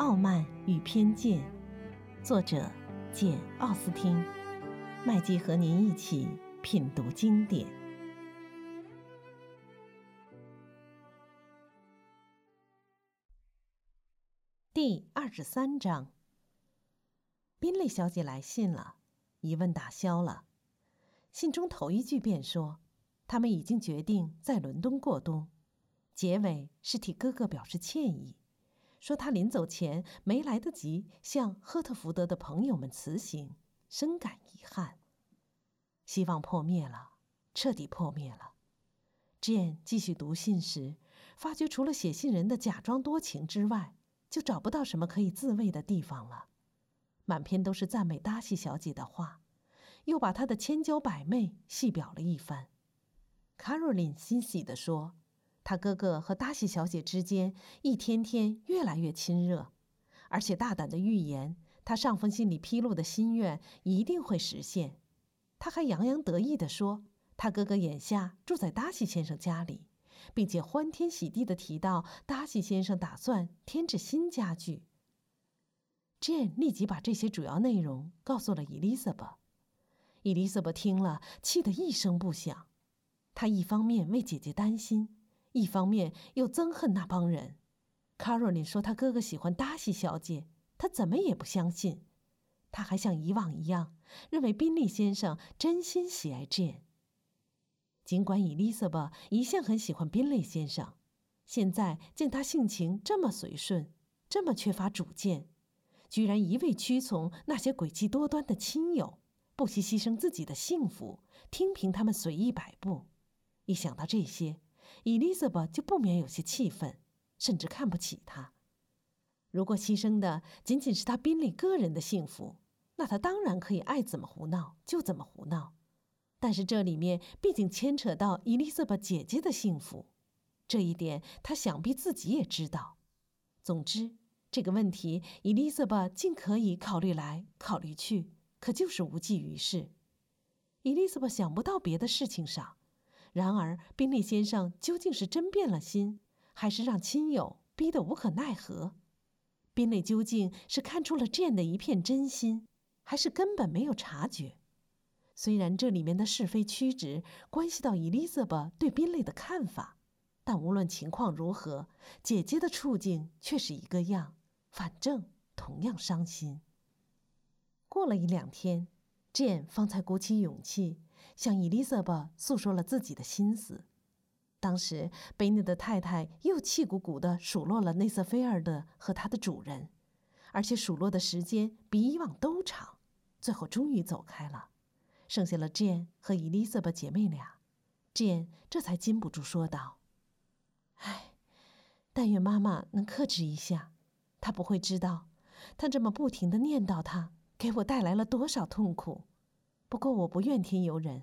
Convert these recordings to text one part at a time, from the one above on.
傲慢与偏见》，作者简·奥斯汀。麦基和您一起品读经典。第二十三章，宾利小姐来信了，疑问打消了。信中头一句便说，他们已经决定在伦敦过冬。结尾是替哥哥表示歉意，说他临走前没来得及向赫特福德的朋友们辞行，深感遗憾。希望破灭了，彻底破灭了。Jane 继续读信时，发觉除了写信人的假装多情之外，就找不到什么可以自慰的地方了。满篇都是赞美达西小姐的话，又把她的千娇百媚细表了一番。Caroline 欣喜地说。他哥哥和达西小姐之间一天天越来越亲热，而且大胆的预言，他上封信里披露的心愿一定会实现。他还洋洋得意地说，他哥哥眼下住在达西先生家里，并且欢天喜地地提到达西先生打算添置新家具。Jane 立即把这些主要内容告诉了伊丽莎白。伊丽莎白听了，气得一声不响。她一方面为姐姐担心。一方面又憎恨那帮人。卡罗琳说：“他哥哥喜欢达西小姐，他怎么也不相信。他还像以往一样认为宾利先生真心喜爱 Jane。尽管伊丽莎白一向很喜欢宾利先生，现在见他性情这么随顺，这么缺乏主见，居然一味屈从那些诡计多端的亲友，不惜牺牲自己的幸福，听凭他们随意摆布。一想到这些，伊丽莎白就不免有些气愤，甚至看不起他。如果牺牲的仅仅是他宾利个人的幸福，那他当然可以爱怎么胡闹就怎么胡闹。但是这里面毕竟牵扯到伊丽莎白姐姐的幸福，这一点他想必自己也知道。总之，这个问题伊丽莎白尽可以考虑来考虑去，可就是无济于事。伊丽莎白想不到别的事情上。然而，宾利先生究竟是真变了心，还是让亲友逼得无可奈何？宾利究竟是看出了 Jane 的一片真心，还是根本没有察觉？虽然这里面的是非曲直关系到 Elizabeth 对宾利的看法，但无论情况如何，姐姐的处境却是一个样，反正同样伤心。过了一两天，Jane 方才鼓起勇气。向伊丽莎白诉说了自己的心思。当时，贝内的太太又气鼓鼓地数落了内瑟菲尔德和他的主人，而且数落的时间比以往都长。最后，终于走开了，剩下了 Jane 和伊丽莎白姐妹俩。Jane 这才禁不住说道：“唉，但愿妈妈能克制一下。她不会知道，她这么不停地念叨她，给我带来了多少痛苦。不过，我不怨天尤人。”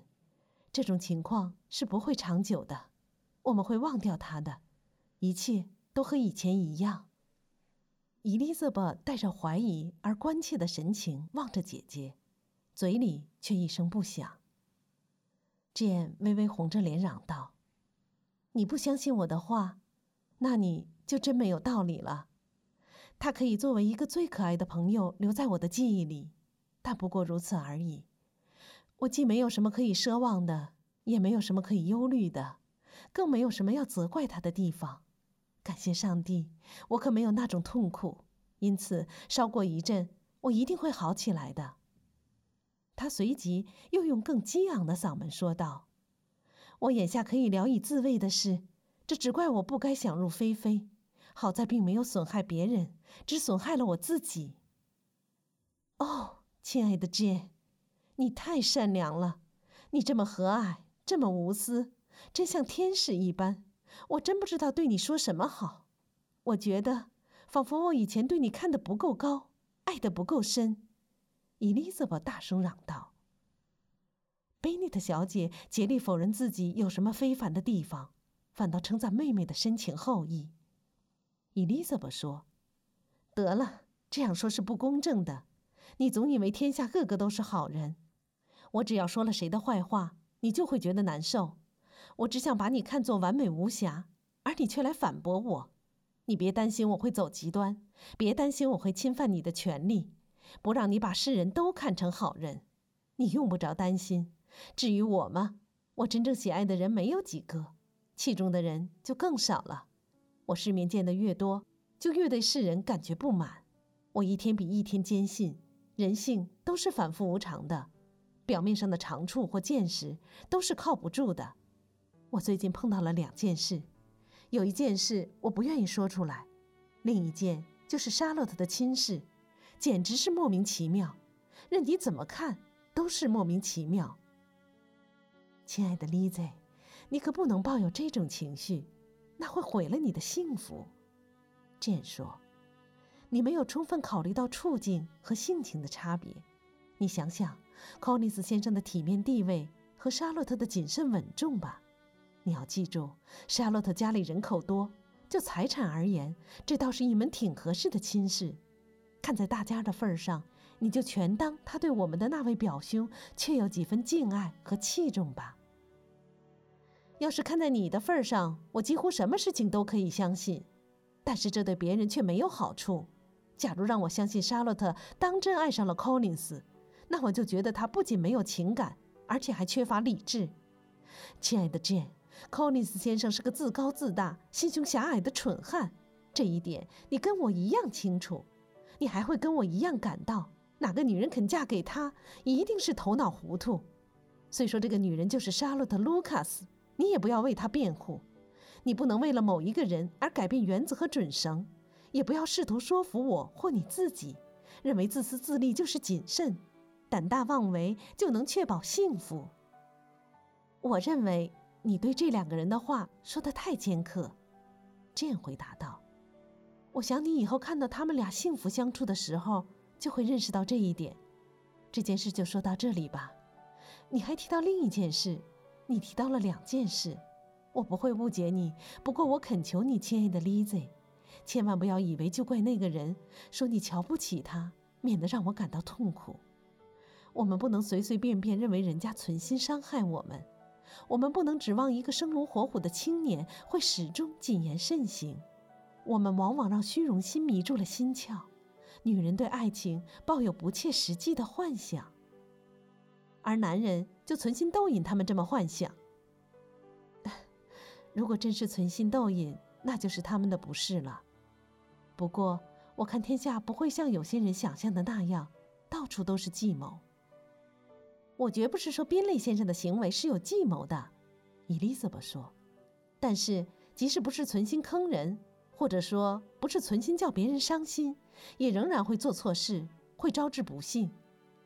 这种情况是不会长久的，我们会忘掉他的，一切都和以前一样。伊丽莎白带着怀疑而关切的神情望着姐姐，嘴里却一声不响。简微微红着脸嚷道：“你不相信我的话，那你就真没有道理了。他可以作为一个最可爱的朋友留在我的记忆里，但不过如此而已。”我既没有什么可以奢望的，也没有什么可以忧虑的，更没有什么要责怪他的地方。感谢上帝，我可没有那种痛苦，因此稍过一阵，我一定会好起来的。他随即又用更激昂的嗓门说道：“我眼下可以聊以自慰的事，这只怪我不该想入非非。好在并没有损害别人，只损害了我自己。”哦，亲爱的 Jane。你太善良了，你这么和蔼，这么无私，真像天使一般。我真不知道对你说什么好。我觉得，仿佛我以前对你看得不够高，爱得不够深。伊丽莎白大声嚷道。贝内特小姐竭力否认自己有什么非凡的地方，反倒称赞妹妹的深情厚谊。伊丽莎白说：“得了，这样说是不公正的。你总以为天下个个都是好人。”我只要说了谁的坏话，你就会觉得难受。我只想把你看作完美无瑕，而你却来反驳我。你别担心我会走极端，别担心我会侵犯你的权利，不让你把世人都看成好人。你用不着担心。至于我吗？我真正喜爱的人没有几个，器重的人就更少了。我世面见得越多，就越对世人感觉不满。我一天比一天坚信，人性都是反复无常的，表面上的长处或见识都是靠不住的。我最近碰到了两件事，有一件事我不愿意说出来，另一件就是沙洛特的亲事，简直是莫名其妙，任你怎么看都是莫名其妙。亲爱的丽 z 你可不能抱有这种情绪。那会毁了你的幸福，这样说，你没有充分考虑到处境和性情的差别。你想想，柯尼斯先生的体面地位和沙洛特的谨慎稳重吧。你要记住，沙洛特家里人口多，就财产而言，这倒是一门挺合适的亲事。看在大家的份上，你就全当他对我们的那位表兄确有几分敬爱和器重吧。要是看在你的份上，我几乎什么事情都可以相信，但是这对别人却没有好处。假如让我相信沙洛特当真爱上了 Collins，那我就觉得他不仅没有情感，而且还缺乏理智。亲爱的 Jane，Collins 先生是个自高自大、心胸狭隘的蠢汉，这一点你跟我一样清楚。你还会跟我一样感到，哪个女人肯嫁给他，一定是头脑糊涂。虽说这个女人就是沙洛特·卢卡斯。你也不要为她辩护，你不能为了某一个人而改变原则和准绳，也不要试图说服我或你自己，认为自私自利就是谨慎，胆大妄为就能确保幸福。我认为你对这两个人的话说的太尖刻。这样回答道：“我想你以后看到他们俩幸福相处的时候，就会认识到这一点。这件事就说到这里吧。你还提到另一件事。”你提到了两件事，我不会误解你。不过我恳求你，亲爱的 Lizzie，千万不要以为就怪那个人，说你瞧不起他，免得让我感到痛苦。我们不能随随便便认为人家存心伤害我们，我们不能指望一个生龙活虎的青年会始终谨言慎行。我们往往让虚荣心迷住了心窍，女人对爱情抱有不切实际的幻想。而男人就存心逗引他们这么幻想。如果真是存心逗引，那就是他们的不是了。不过，我看天下不会像有些人想象的那样，到处都是计谋。我绝不是说宾利先生的行为是有计谋的，伊丽莎白说。但是，即使不是存心坑人，或者说不是存心叫别人伤心，也仍然会做错事，会招致不幸。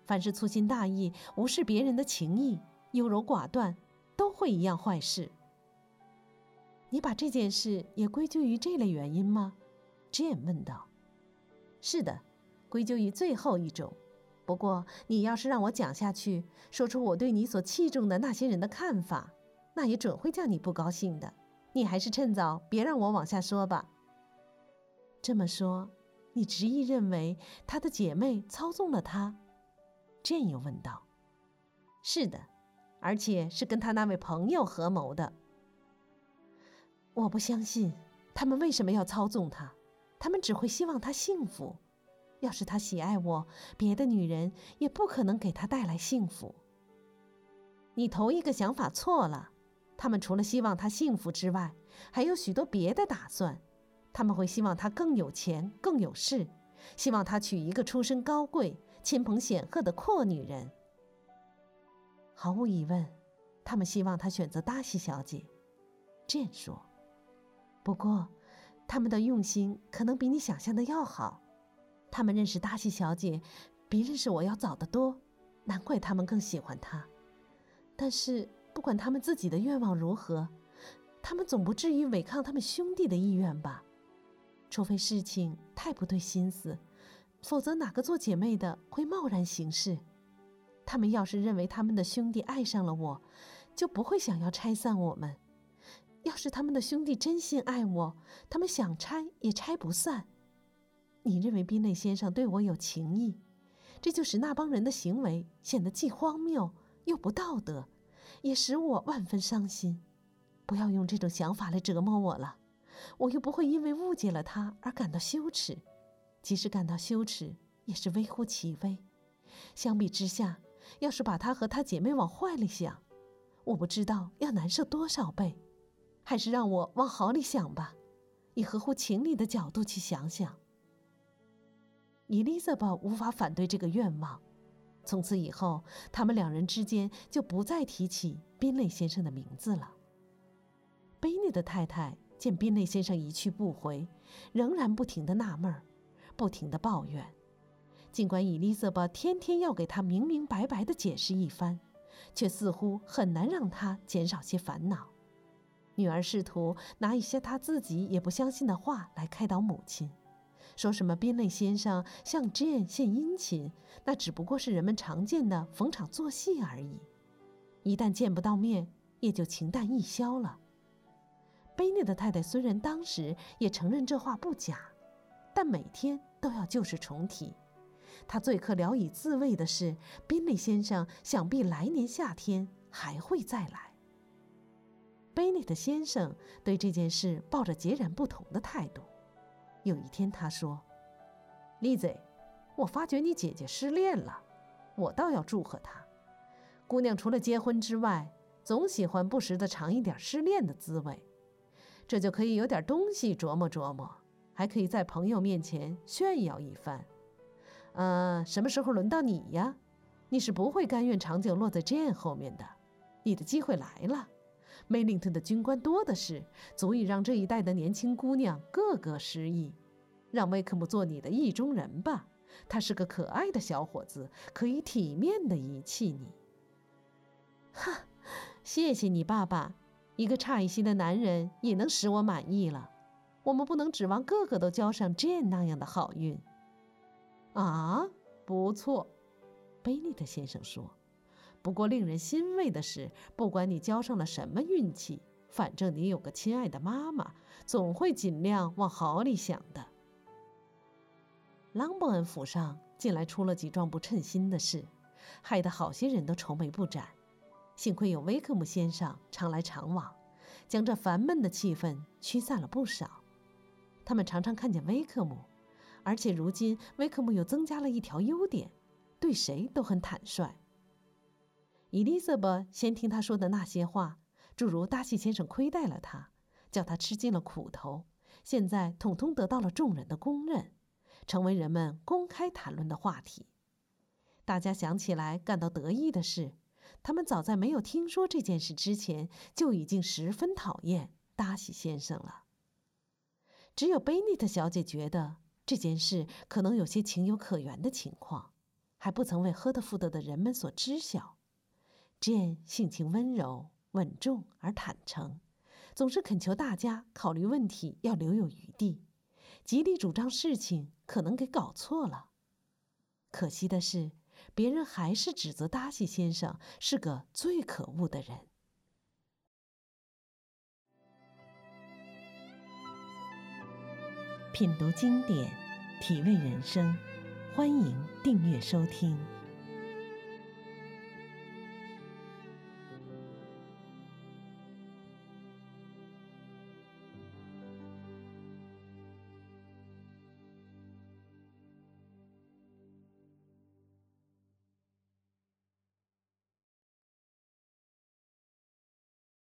凡是粗心大意、无视别人的情谊、优柔寡断，都会一样坏事。你把这件事也归咎于这类原因吗？Jane 问道。是的，归咎于最后一种。不过，你要是让我讲下去，说出我对你所器重的那些人的看法，那也准会叫你不高兴的。你还是趁早别让我往下说吧。这么说，你执意认为他的姐妹操纵了他简又问道：“是的，而且是跟他那位朋友合谋的。我不相信他们为什么要操纵他，他们只会希望他幸福。要是他喜爱我，别的女人也不可能给他带来幸福。你头一个想法错了，他们除了希望他幸福之外，还有许多别的打算。他们会希望他更有钱、更有势，希望他娶一个出身高贵。”亲朋显赫的阔女人，毫无疑问，他们希望他选择达西小姐。这样说，不过，他们的用心可能比你想象的要好。他们认识达西小姐，比认识我要早得多，难怪他们更喜欢她。但是，不管他们自己的愿望如何，他们总不至于违抗他们兄弟的意愿吧？除非事情太不对心思。否则，哪个做姐妹的会贸然行事？他们要是认为他们的兄弟爱上了我，就不会想要拆散我们。要是他们的兄弟真心爱我，他们想拆也拆不散。你认为宾内先生对我有情意，这就使那帮人的行为显得既荒谬又不道德，也使我万分伤心。不要用这种想法来折磨我了。我又不会因为误解了他而感到羞耻，即使感到羞耻，也是微乎其微。相比之下，要是把他和他姐妹往坏里想，我不知道要难受多少倍。还是让我往好里想吧，以合乎情理的角度去想想。伊丽莎白无法反对这个愿望。从此以后，他们两人之间就不再提起宾内先生的名字了。贝内的太太见宾内先生一去不回，仍然不停的纳闷儿，不停的抱怨。尽管伊丽莎白天天要给他明明白白的解释一番，却似乎很难让他减少些烦恼。女儿试图拿一些她自己也不相信的话来开导母亲，说什么宾内先生向 Jane 献殷勤，那只不过是人们常见的逢场作戏而已。一旦见不到面，也就情淡意消了。贝内的太太虽然当时也承认这话不假，但每天都要旧事重提。她最可聊以自慰的是，宾利先生想必来年夏天还会再来。贝内的先生对这件事抱着截然不同的态度。有一天，他说：“丽子，我发觉你姐姐失恋了，我倒要祝贺她。姑娘除了结婚之外，总喜欢不时的尝一点失恋的滋味，这就可以有点东西琢磨琢磨，还可以在朋友面前炫耀一番。呃，什么时候轮到你呀？你是不会甘愿长久落在 Jane 后面的，你的机会来了。”梅林顿的军官多的是，足以让这一代的年轻姑娘个个失意。让威克姆做你的意中人吧，他是个可爱的小伙子，可以体面的遗弃你。哈，谢谢你，爸爸。一个差一些的男人也能使我满意了。我们不能指望个个都交上 Jane 那样的好运。啊，不错，贝利特先生说。不过，令人欣慰的是，不管你交上了什么运气，反正你有个亲爱的妈妈，总会尽量往好里想的。朗伯恩府上近来出了几桩不称心的事，害得好些人都愁眉不展。幸亏有威克姆先生常来常往，将这烦闷的气氛驱散了不少。他们常常看见威克姆，而且如今威克姆又增加了一条优点，对谁都很坦率。伊丽莎白先听他说的那些话，诸如达西先生亏待了他，叫他吃尽了苦头，现在统统得到了众人的公认，成为人们公开谈论的话题。大家想起来感到得意的是，他们早在没有听说这件事之前，就已经十分讨厌达西先生了。只有贝尼特小姐觉得这件事可能有些情有可原的情况，还不曾为赫德福德的人们所知晓。Jane 性情温柔、稳重而坦诚，总是恳求大家考虑问题要留有余地，极力主张事情可能给搞错了。可惜的是，别人还是指责达西先生是个最可恶的人。品读经典，体味人生，欢迎订阅收听。